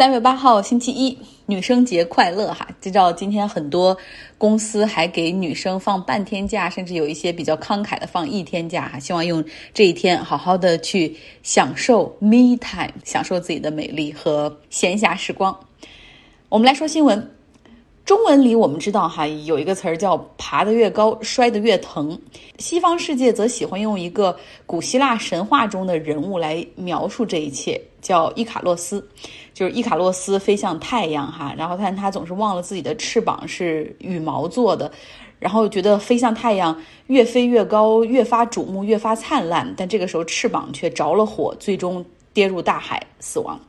三月八号星期一，女生节快乐哈！知道今天很多公司还给女生放半天假，甚至有一些比较慷慨的放一天假哈。希望用这一天好好的去享受 me time，享受自己的美丽和闲暇时光。我们来说新闻。中文里我们知道哈，有一个词儿叫“爬得越高，摔得越疼”。西方世界则喜欢用一个古希腊神话中的人物来描述这一切，叫伊卡洛斯。就是伊卡洛斯飞向太阳哈，然后但他总是忘了自己的翅膀是羽毛做的，然后觉得飞向太阳越飞越高，越发瞩目，越发灿烂。但这个时候翅膀却着了火，最终跌入大海死亡。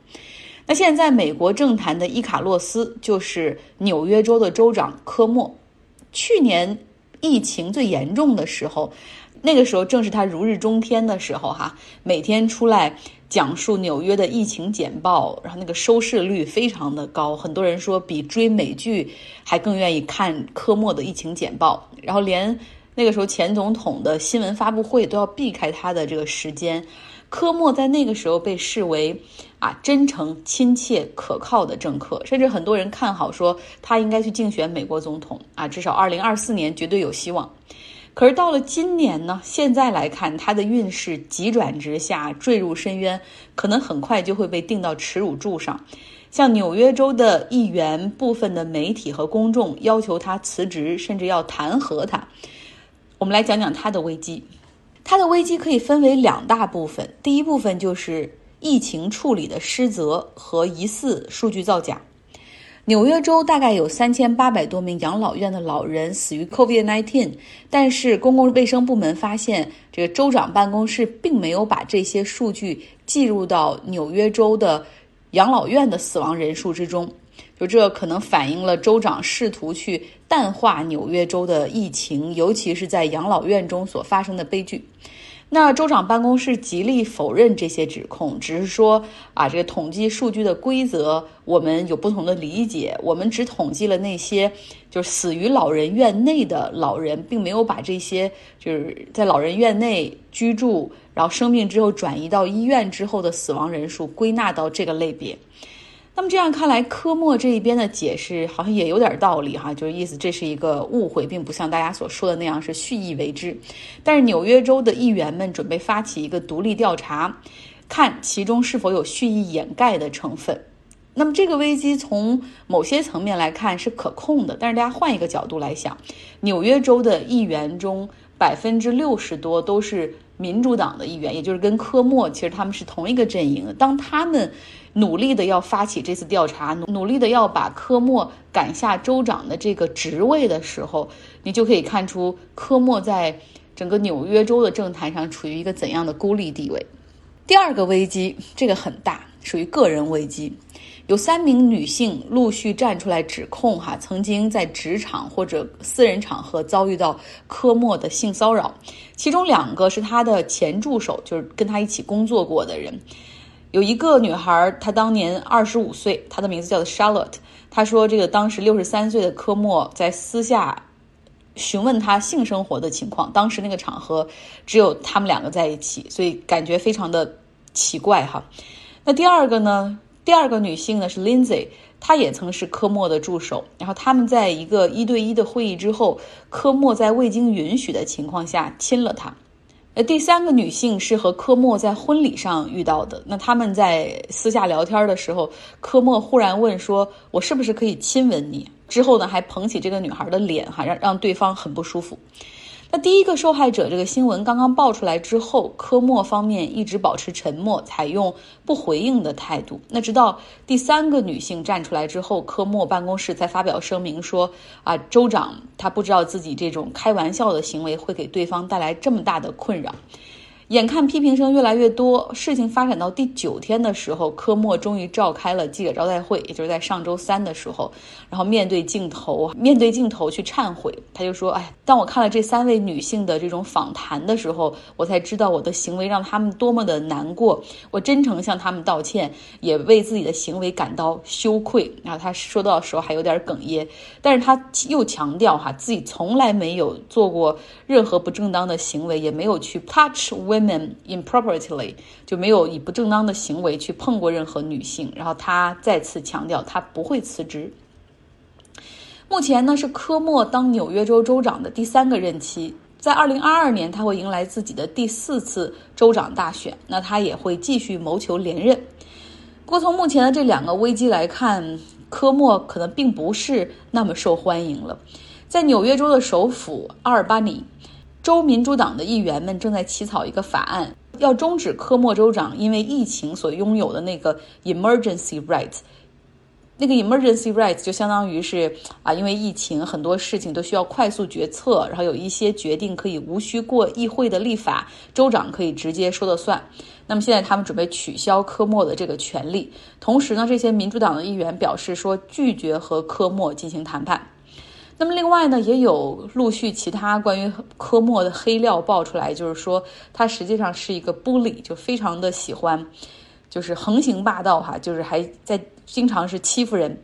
那现在美国政坛的伊卡洛斯就是纽约州的州长科莫。去年疫情最严重的时候，那个时候正是他如日中天的时候哈，每天出来讲述纽约的疫情简报，然后那个收视率非常的高，很多人说比追美剧还更愿意看科莫的疫情简报，然后连那个时候前总统的新闻发布会都要避开他的这个时间。科莫在那个时候被视为啊真诚、亲切、可靠的政客，甚至很多人看好说他应该去竞选美国总统啊，至少二零二四年绝对有希望。可是到了今年呢，现在来看他的运势急转直下，坠入深渊，可能很快就会被钉到耻辱柱上。像纽约州的议员、部分的媒体和公众要求他辞职，甚至要弹劾他。我们来讲讲他的危机。他的危机可以分为两大部分，第一部分就是疫情处理的失责和疑似数据造假。纽约州大概有三千八百多名养老院的老人死于 COVID-19，但是公共卫生部门发现，这个州长办公室并没有把这些数据记录到纽约州的养老院的死亡人数之中。就这可能反映了州长试图去淡化纽约州的疫情，尤其是在养老院中所发生的悲剧。那州长办公室极力否认这些指控，只是说啊，这个统计数据的规则我们有不同的理解，我们只统计了那些就是死于老人院内的老人，并没有把这些就是在老人院内居住，然后生病之后转移到医院之后的死亡人数归纳到这个类别。那么这样看来，科莫这一边的解释好像也有点道理哈，就是意思这是一个误会，并不像大家所说的那样是蓄意为之。但是纽约州的议员们准备发起一个独立调查，看其中是否有蓄意掩盖的成分。那么这个危机从某些层面来看是可控的，但是大家换一个角度来想，纽约州的议员中百分之六十多都是。民主党的议员，也就是跟科莫，其实他们是同一个阵营。当他们努力的要发起这次调查，努努力的要把科莫赶下州长的这个职位的时候，你就可以看出科莫在整个纽约州的政坛上处于一个怎样的孤立地位。第二个危机，这个很大，属于个人危机。有三名女性陆续站出来指控，哈，曾经在职场或者私人场合遭遇到科莫的性骚扰，其中两个是他的前助手，就是跟他一起工作过的人。有一个女孩，她当年二十五岁，她的名字叫做 Charlotte。她说，这个当时六十三岁的科莫在私下询问她性生活的情况，当时那个场合只有他们两个在一起，所以感觉非常的奇怪，哈。那第二个呢？第二个女性呢是 Lindsay，她也曾是科莫的助手。然后他们在一个一对一的会议之后，科莫在未经允许的情况下亲了她。呃，第三个女性是和科莫在婚礼上遇到的。那他们在私下聊天的时候，科莫忽然问说：“我是不是可以亲吻你？”之后呢，还捧起这个女孩的脸，哈，让让对方很不舒服。那第一个受害者这个新闻刚刚爆出来之后，科莫方面一直保持沉默，采用不回应的态度。那直到第三个女性站出来之后，科莫办公室才发表声明说：“啊，州长他不知道自己这种开玩笑的行为会给对方带来这么大的困扰。”眼看批评声越来越多，事情发展到第九天的时候，科莫终于召开了记者招待会，也就是在上周三的时候，然后面对镜头，面对镜头去忏悔。他就说：“哎，当我看了这三位女性的这种访谈的时候，我才知道我的行为让他们多么的难过。我真诚向他们道歉，也为自己的行为感到羞愧。”然后他说到的时候还有点哽咽，但是他又强调哈，自己从来没有做过任何不正当的行为，也没有去 touch women。Men improperly，就没有以不正当的行为去碰过任何女性。然后他再次强调，他不会辞职。目前呢是科莫当纽约州州长的第三个任期，在二零二二年他会迎来自己的第四次州长大选，那他也会继续谋求连任。不过从目前的这两个危机来看，科莫可能并不是那么受欢迎了。在纽约州的首府阿尔巴尼，州民主党的议员们正在起草一个法案，要终止科莫州长因为疫情所拥有的那个 emergency rights。那个 emergency rights 就相当于是啊，因为疫情很多事情都需要快速决策，然后有一些决定可以无需过议会的立法，州长可以直接说了算。那么现在他们准备取消科莫的这个权利，同时呢，这些民主党的议员表示说拒绝和科莫进行谈判。那么另外呢，也有陆续其他关于科莫的黑料爆出来，就是说他实际上是一个 bully，就非常的喜欢。就是横行霸道哈，就是还在经常是欺负人，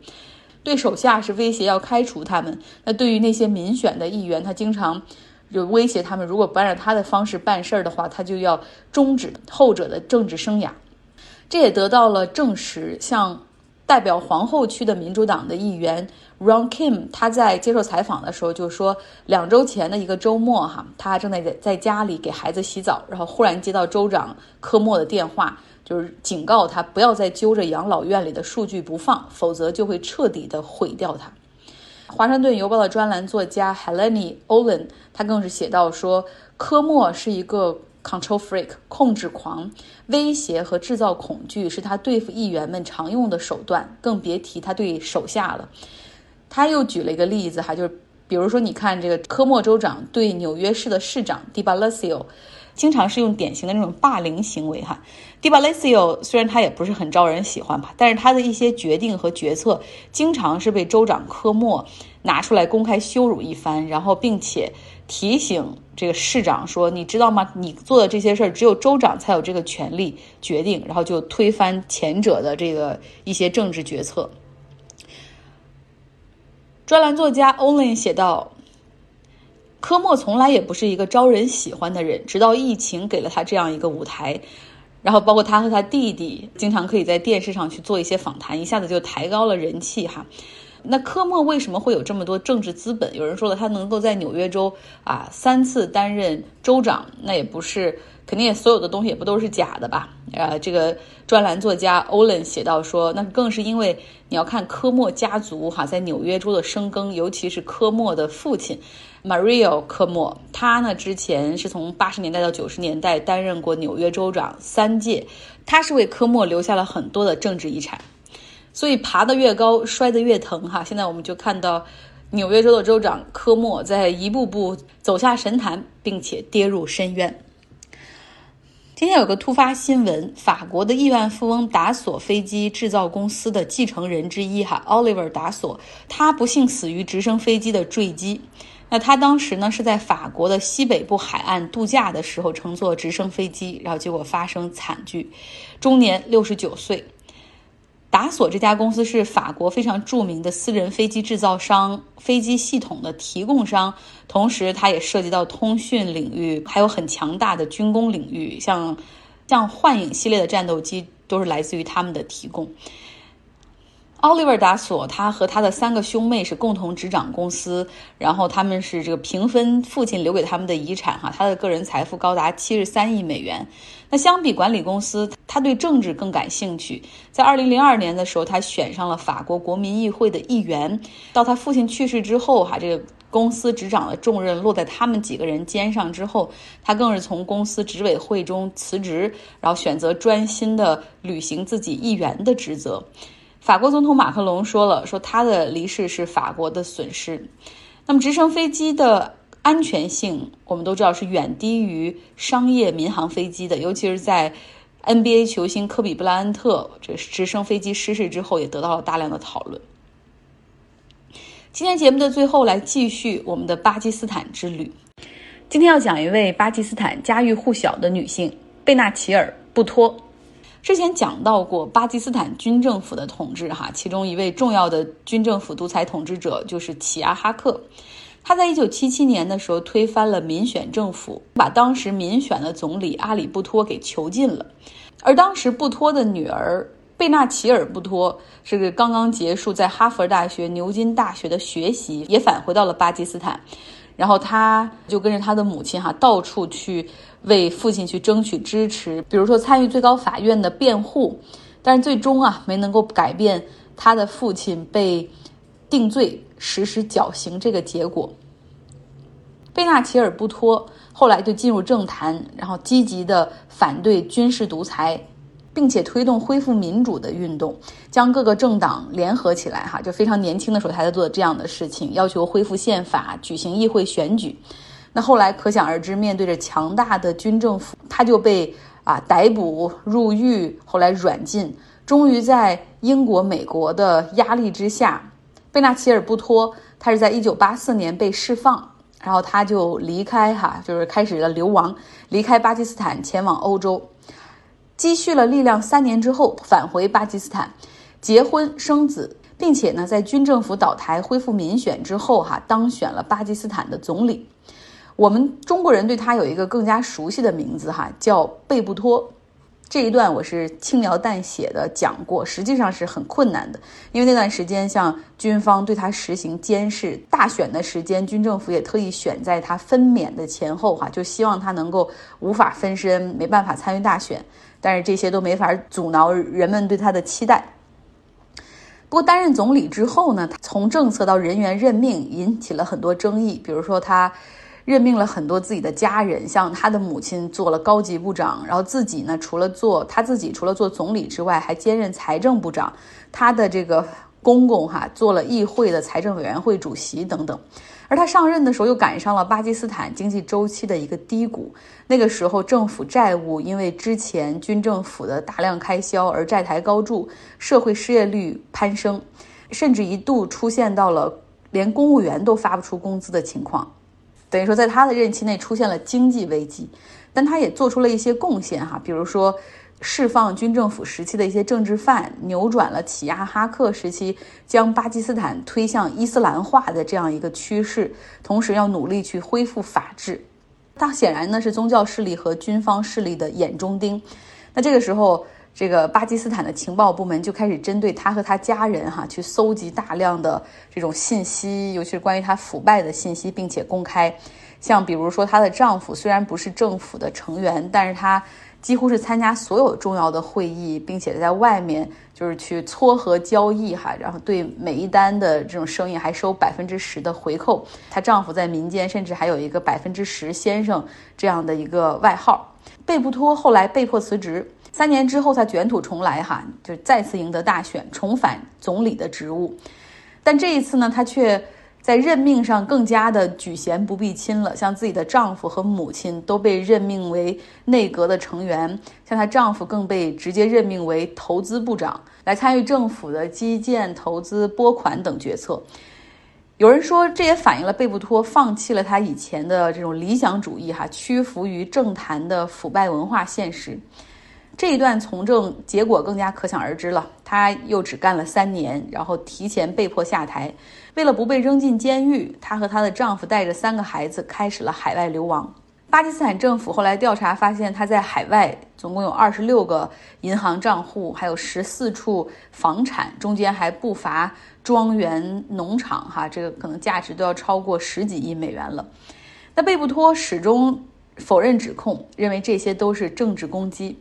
对手下是威胁要开除他们。那对于那些民选的议员，他经常就威胁他们，如果不按照他的方式办事儿的话，他就要终止后者的政治生涯。这也得到了证实。像代表皇后区的民主党的议员 Ron Kim，他在接受采访的时候就说，两周前的一个周末哈，他正在在家里给孩子洗澡，然后忽然接到州长科莫的电话。就是警告他不要再揪着养老院里的数据不放，否则就会彻底的毁掉它。华盛顿邮报的专栏作家 Helen Olin，他更是写到说，科莫是一个 control freak，控制狂，威胁和制造恐惧是他对付议员们常用的手段，更别提他对手下了。他又举了一个例子哈，就是比如说你看这个科莫州长对纽约市的市长 d i Blasio。经常是用典型的那种霸凌行为哈，Di Blasio 虽然他也不是很招人喜欢吧，但是他的一些决定和决策经常是被州长科莫拿出来公开羞辱一番，然后并且提醒这个市长说：“你知道吗？你做的这些事儿只有州长才有这个权利决定。”然后就推翻前者的这个一些政治决策。专栏作家 Olin 写道。科莫从来也不是一个招人喜欢的人，直到疫情给了他这样一个舞台，然后包括他和他弟弟经常可以在电视上去做一些访谈，一下子就抬高了人气哈。那科莫为什么会有这么多政治资本？有人说了，他能够在纽约州啊三次担任州长，那也不是。肯定也所有的东西也不都是假的吧？呃，这个专栏作家 Olin 写到说，那更是因为你要看科莫家族哈在纽约州的生根，尤其是科莫的父亲 Mario 科莫，他呢之前是从八十年代到九十年代担任过纽约州长三届，他是为科莫留下了很多的政治遗产，所以爬得越高摔得越疼哈。现在我们就看到纽约州的州长科莫在一步步走下神坛，并且跌入深渊。今天有个突发新闻，法国的亿万富翁达索飞机制造公司的继承人之一哈，Oliver 达索，他不幸死于直升飞机的坠机。那他当时呢是在法国的西北部海岸度假的时候乘坐直升飞机，然后结果发生惨剧，终年六十九岁。达索这家公司是法国非常著名的私人飞机制造商、飞机系统的提供商，同时它也涉及到通讯领域，还有很强大的军工领域，像像幻影系列的战斗机都是来自于他们的提供。奥利弗·达索，他和他的三个兄妹是共同执掌公司，然后他们是这个平分父亲留给他们的遗产，哈，他的个人财富高达七十三亿美元。那相比管理公司，他对政治更感兴趣。在二零零二年的时候，他选上了法国国民议会的议员。到他父亲去世之后，哈，这个公司执掌的重任落在他们几个人肩上之后，他更是从公司执委会中辞职，然后选择专心的履行自己议员的职责。法国总统马克龙说了，说他的离世是法国的损失。那么直升飞机的安全性，我们都知道是远低于商业民航飞机的，尤其是在 NBA 球星科比布莱恩特这直升飞机失事之后，也得到了大量的讨论。今天节目的最后，来继续我们的巴基斯坦之旅。今天要讲一位巴基斯坦家喻户晓的女性贝纳齐尔·布托。之前讲到过巴基斯坦军政府的统治，哈，其中一位重要的军政府独裁统治者就是齐亚哈克。他在一九七七年的时候推翻了民选政府，把当时民选的总理阿里布托给囚禁了。而当时布托的女儿贝纳齐尔布托是刚刚结束在哈佛大学、牛津大学的学习，也返回到了巴基斯坦。然后他就跟着他的母亲哈，到处去为父亲去争取支持，比如说参与最高法院的辩护，但是最终啊没能够改变他的父亲被定罪、实施绞刑这个结果。贝纳齐尔布托后来就进入政坛，然后积极的反对军事独裁，并且推动恢复民主的运动，将各个政党联合起来，哈，就非常年轻的时候他在做这样的事情，要求恢复宪法，举行议会选举。那后来可想而知，面对着强大的军政府，他就被啊逮捕入狱，后来软禁，终于在英国、美国的压力之下，贝纳齐尔布托他是在一九八四年被释放。然后他就离开哈，就是开始了流亡，离开巴基斯坦前往欧洲，积蓄了力量三年之后返回巴基斯坦，结婚生子，并且呢，在军政府倒台、恢复民选之后哈，当选了巴基斯坦的总理。我们中国人对他有一个更加熟悉的名字哈，叫贝布托。这一段我是轻描淡写的讲过，实际上是很困难的，因为那段时间像军方对他实行监视，大选的时间，军政府也特意选在他分娩的前后，哈，就希望他能够无法分身，没办法参与大选。但是这些都没法阻挠人们对他的期待。不过担任总理之后呢，从政策到人员任命引起了很多争议，比如说他。任命了很多自己的家人，像他的母亲做了高级部长，然后自己呢，除了做他自己除了做总理之外，还兼任财政部长。他的这个公公哈做了议会的财政委员会主席等等。而他上任的时候又赶上了巴基斯坦经济周期的一个低谷，那个时候政府债务因为之前军政府的大量开销而债台高筑，社会失业率攀升，甚至一度出现到了连公务员都发不出工资的情况。等于说，在他的任期内出现了经济危机，但他也做出了一些贡献哈，比如说释放军政府时期的一些政治犯，扭转了起亚哈克时期将巴基斯坦推向伊斯兰化的这样一个趋势，同时要努力去恢复法治。他显然呢是宗教势力和军方势力的眼中钉。那这个时候。这个巴基斯坦的情报部门就开始针对他和他家人哈去搜集大量的这种信息，尤其是关于他腐败的信息，并且公开。像比如说，她的丈夫虽然不是政府的成员，但是他几乎是参加所有重要的会议，并且在外面就是去撮合交易哈，然后对每一单的这种生意还收百分之十的回扣。她丈夫在民间甚至还有一个百分之十先生这样的一个外号。贝布托后来被迫辞职。三年之后，他卷土重来，哈，就再次赢得大选，重返总理的职务。但这一次呢，他却在任命上更加的举贤不避亲了。像自己的丈夫和母亲都被任命为内阁的成员，像她丈夫更被直接任命为投资部长，来参与政府的基建投资、拨款等决策。有人说，这也反映了贝布托放弃了他以前的这种理想主义，哈，屈服于政坛的腐败文化现实。这一段从政结果更加可想而知了。她又只干了三年，然后提前被迫下台。为了不被扔进监狱，她和她的丈夫带着三个孩子开始了海外流亡。巴基斯坦政府后来调查发现，她在海外总共有二十六个银行账户，还有十四处房产，中间还不乏庄园、农场，哈，这个可能价值都要超过十几亿美元了。那贝布托始终否认指控，认为这些都是政治攻击。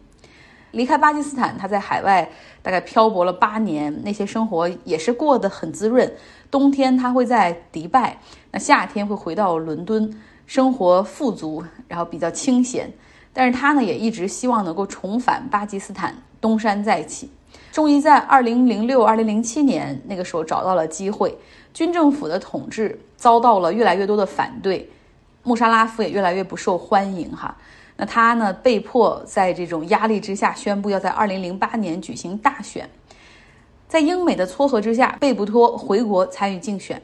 离开巴基斯坦，他在海外大概漂泊了八年，那些生活也是过得很滋润。冬天他会在迪拜，那夏天会回到伦敦，生活富足，然后比较清闲。但是他呢，也一直希望能够重返巴基斯坦，东山再起。终于在二零零六、二零零七年那个时候找到了机会。军政府的统治遭到了越来越多的反对，穆沙拉夫也越来越不受欢迎，哈。那他呢？被迫在这种压力之下，宣布要在二零零八年举行大选。在英美的撮合之下，贝布托回国参与竞选。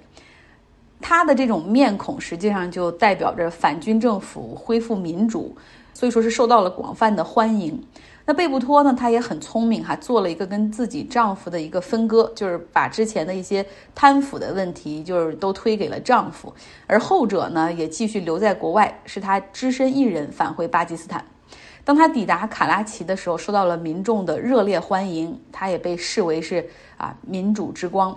他的这种面孔实际上就代表着反军政府、恢复民主，所以说是受到了广泛的欢迎。那贝布托呢，她也很聪明哈，做了一个跟自己丈夫的一个分割，就是把之前的一些贪腐的问题，就是都推给了丈夫，而后者呢，也继续留在国外，是她只身一人返回巴基斯坦。当她抵达卡拉奇的时候，受到了民众的热烈欢迎，她也被视为是啊民主之光。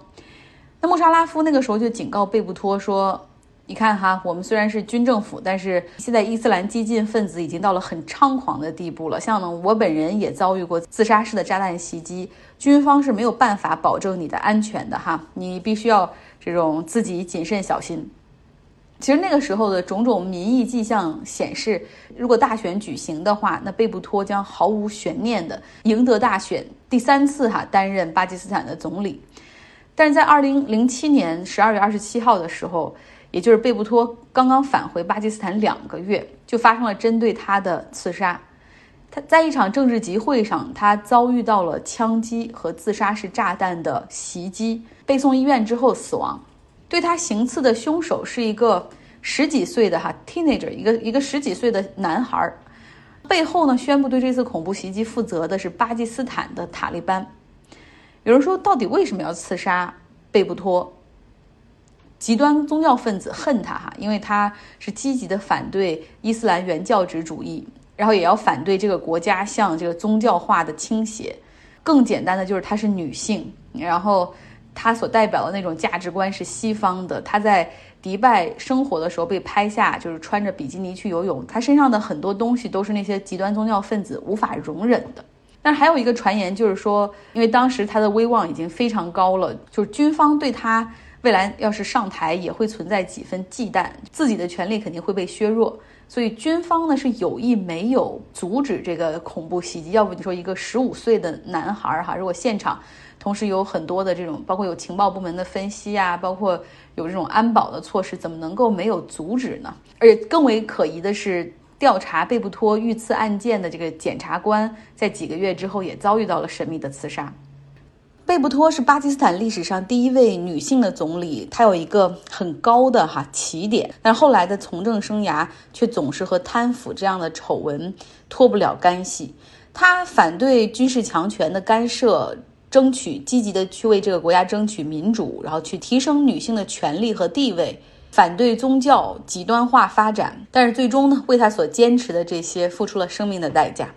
那穆沙拉夫那个时候就警告贝布托说。你看哈，我们虽然是军政府，但是现在伊斯兰激进分子已经到了很猖狂的地步了。像呢，我本人也遭遇过自杀式的炸弹袭击，军方是没有办法保证你的安全的哈，你必须要这种自己谨慎小心。其实那个时候的种种民意迹象显示，如果大选举行的话，那贝布托将毫无悬念的赢得大选，第三次哈担任巴基斯坦的总理。但是在二零零七年十二月二十七号的时候。也就是贝布托刚刚返回巴基斯坦两个月，就发生了针对他的刺杀。他在一场政治集会上，他遭遇到了枪击和自杀式炸弹的袭击，被送医院之后死亡。对他行刺的凶手是一个十几岁的哈 teenager，一个一个十几岁的男孩。背后呢，宣布对这次恐怖袭击负责的是巴基斯坦的塔利班。有人说，到底为什么要刺杀贝布托？极端宗教分子恨他哈，因为他是积极的反对伊斯兰原教旨主义，然后也要反对这个国家向这个宗教化的倾斜。更简单的就是她是女性，然后她所代表的那种价值观是西方的。她在迪拜生活的时候被拍下，就是穿着比基尼去游泳，她身上的很多东西都是那些极端宗教分子无法容忍的。但还有一个传言就是说，因为当时她的威望已经非常高了，就是军方对她。未来要是上台，也会存在几分忌惮，自己的权利肯定会被削弱。所以军方呢是有意没有阻止这个恐怖袭击。要不你说一个十五岁的男孩哈，如果现场同时有很多的这种，包括有情报部门的分析啊，包括有这种安保的措施，怎么能够没有阻止呢？而且更为可疑的是，调查贝布托遇刺案件的这个检察官，在几个月之后也遭遇到了神秘的刺杀。贝布托是巴基斯坦历史上第一位女性的总理，她有一个很高的哈起点，但后来的从政生涯却总是和贪腐这样的丑闻脱不了干系。她反对军事强权的干涉，争取积极的去为这个国家争取民主，然后去提升女性的权利和地位，反对宗教极端化发展。但是最终呢，为她所坚持的这些付出了生命的代价。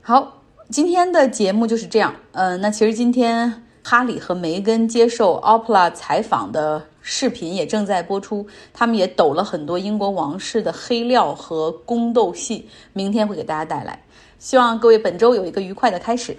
好，今天的节目就是这样。嗯，那其实今天。哈里和梅根接受 Opera 采访的视频也正在播出，他们也抖了很多英国王室的黑料和宫斗戏，明天会给大家带来。希望各位本周有一个愉快的开始。